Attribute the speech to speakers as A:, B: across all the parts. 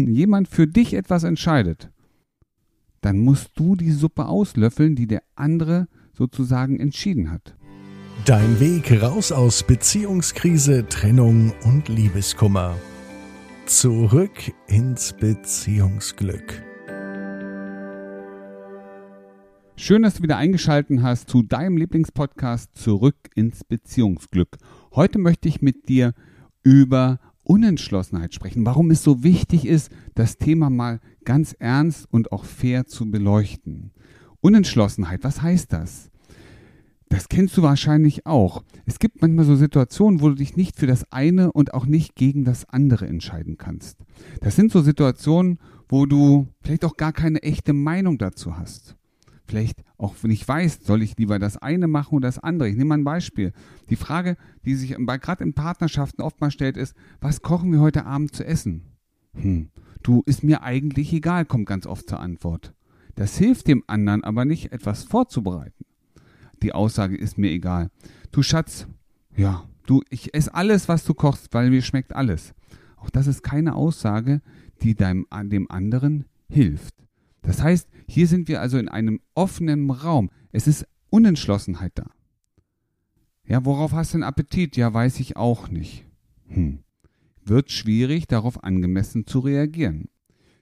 A: Wenn jemand für dich etwas entscheidet, dann musst du die Suppe auslöffeln, die der andere sozusagen entschieden hat.
B: Dein Weg raus aus Beziehungskrise, Trennung und Liebeskummer. Zurück ins Beziehungsglück.
A: Schön, dass du wieder eingeschaltet hast zu deinem Lieblingspodcast Zurück ins Beziehungsglück. Heute möchte ich mit dir über Unentschlossenheit sprechen, warum es so wichtig ist, das Thema mal ganz ernst und auch fair zu beleuchten. Unentschlossenheit, was heißt das? Das kennst du wahrscheinlich auch. Es gibt manchmal so Situationen, wo du dich nicht für das eine und auch nicht gegen das andere entscheiden kannst. Das sind so Situationen, wo du vielleicht auch gar keine echte Meinung dazu hast vielleicht auch wenn ich weiß, soll ich lieber das eine machen oder das andere. Ich nehme mal ein Beispiel. Die Frage, die sich gerade in Partnerschaften oftmals stellt, ist, was kochen wir heute Abend zu essen? Hm, du, ist mir eigentlich egal, kommt ganz oft zur Antwort. Das hilft dem anderen aber nicht, etwas vorzubereiten. Die Aussage ist mir egal. Du Schatz, ja, du, ich esse alles, was du kochst, weil mir schmeckt alles. Auch das ist keine Aussage, die deinem, dem anderen hilft. Das heißt, hier sind wir also in einem offenen Raum. Es ist Unentschlossenheit da. Ja, worauf hast du einen Appetit? Ja, weiß ich auch nicht. Hm. Wird schwierig, darauf angemessen zu reagieren.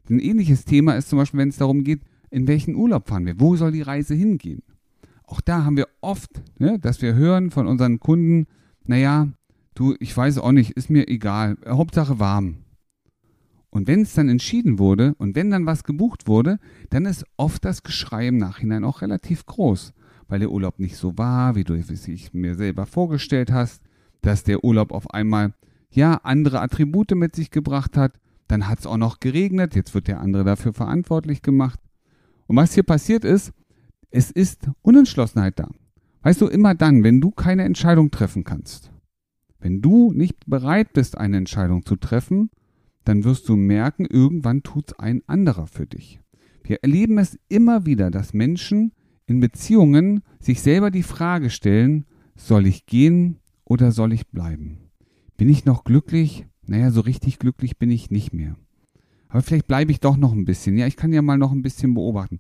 A: Ein ähnliches Thema ist zum Beispiel, wenn es darum geht, in welchen Urlaub fahren wir? Wo soll die Reise hingehen? Auch da haben wir oft, ne, dass wir hören von unseren Kunden, naja, du, ich weiß auch nicht, ist mir egal, Hauptsache warm. Und wenn es dann entschieden wurde und wenn dann was gebucht wurde, dann ist oft das Geschrei im Nachhinein auch relativ groß, weil der Urlaub nicht so war, wie du es mir selber vorgestellt hast, dass der Urlaub auf einmal ja andere Attribute mit sich gebracht hat, dann hat es auch noch geregnet, jetzt wird der andere dafür verantwortlich gemacht. Und was hier passiert ist, es ist Unentschlossenheit da. Weißt du, immer dann, wenn du keine Entscheidung treffen kannst, wenn du nicht bereit bist, eine Entscheidung zu treffen, dann wirst du merken, irgendwann tut es ein anderer für dich. Wir erleben es immer wieder, dass Menschen in Beziehungen sich selber die Frage stellen, soll ich gehen oder soll ich bleiben? Bin ich noch glücklich? Naja, so richtig glücklich bin ich nicht mehr. Aber vielleicht bleibe ich doch noch ein bisschen. Ja, ich kann ja mal noch ein bisschen beobachten.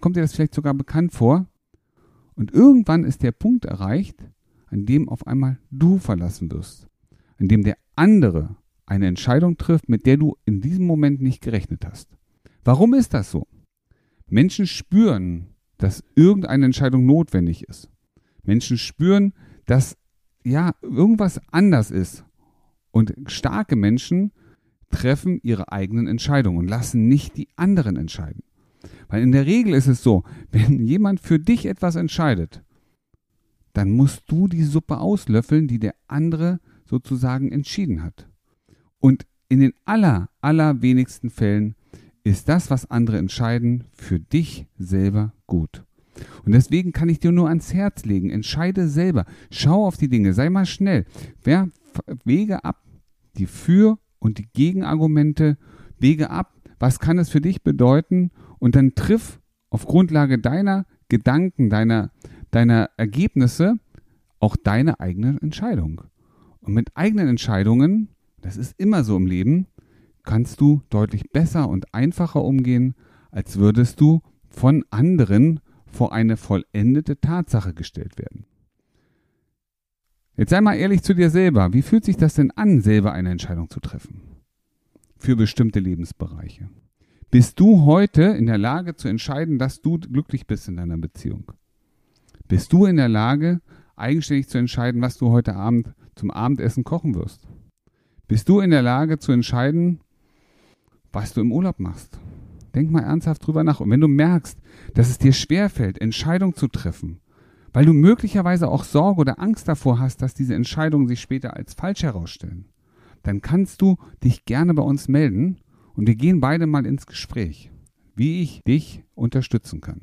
A: Kommt dir das vielleicht sogar bekannt vor? Und irgendwann ist der Punkt erreicht, an dem auf einmal du verlassen wirst. An dem der andere eine Entscheidung trifft, mit der du in diesem Moment nicht gerechnet hast. Warum ist das so? Menschen spüren, dass irgendeine Entscheidung notwendig ist. Menschen spüren, dass ja irgendwas anders ist. Und starke Menschen treffen ihre eigenen Entscheidungen und lassen nicht die anderen entscheiden. Weil in der Regel ist es so, wenn jemand für dich etwas entscheidet, dann musst du die Suppe auslöffeln, die der andere sozusagen entschieden hat. Und in den aller, allerwenigsten Fällen ist das, was andere entscheiden, für dich selber gut. Und deswegen kann ich dir nur ans Herz legen, entscheide selber, schau auf die Dinge, sei mal schnell, ja, wege ab die Für- und die Gegenargumente, wege ab, was kann es für dich bedeuten? Und dann triff auf Grundlage deiner Gedanken, deiner, deiner Ergebnisse auch deine eigene Entscheidung. Und mit eigenen Entscheidungen das ist immer so im Leben, kannst du deutlich besser und einfacher umgehen, als würdest du von anderen vor eine vollendete Tatsache gestellt werden. Jetzt sei mal ehrlich zu dir selber. Wie fühlt sich das denn an, selber eine Entscheidung zu treffen? Für bestimmte Lebensbereiche. Bist du heute in der Lage zu entscheiden, dass du glücklich bist in deiner Beziehung? Bist du in der Lage, eigenständig zu entscheiden, was du heute Abend zum Abendessen kochen wirst? Bist du in der Lage zu entscheiden, was du im Urlaub machst? Denk mal ernsthaft drüber nach. Und wenn du merkst, dass es dir schwerfällt, Entscheidungen zu treffen, weil du möglicherweise auch Sorge oder Angst davor hast, dass diese Entscheidungen sich später als falsch herausstellen, dann kannst du dich gerne bei uns melden und wir gehen beide mal ins Gespräch, wie ich dich unterstützen kann.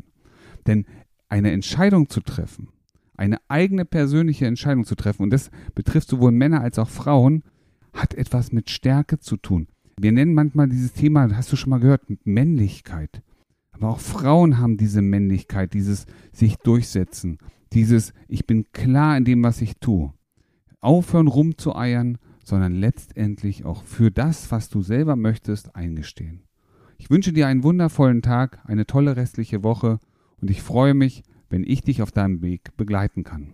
A: Denn eine Entscheidung zu treffen, eine eigene persönliche Entscheidung zu treffen, und das betrifft sowohl Männer als auch Frauen, hat etwas mit Stärke zu tun. Wir nennen manchmal dieses Thema, hast du schon mal gehört, Männlichkeit. Aber auch Frauen haben diese Männlichkeit, dieses sich durchsetzen, dieses ich bin klar in dem, was ich tue. Aufhören rumzueiern, sondern letztendlich auch für das, was du selber möchtest, eingestehen. Ich wünsche dir einen wundervollen Tag, eine tolle restliche Woche und ich freue mich, wenn ich dich auf deinem Weg begleiten kann.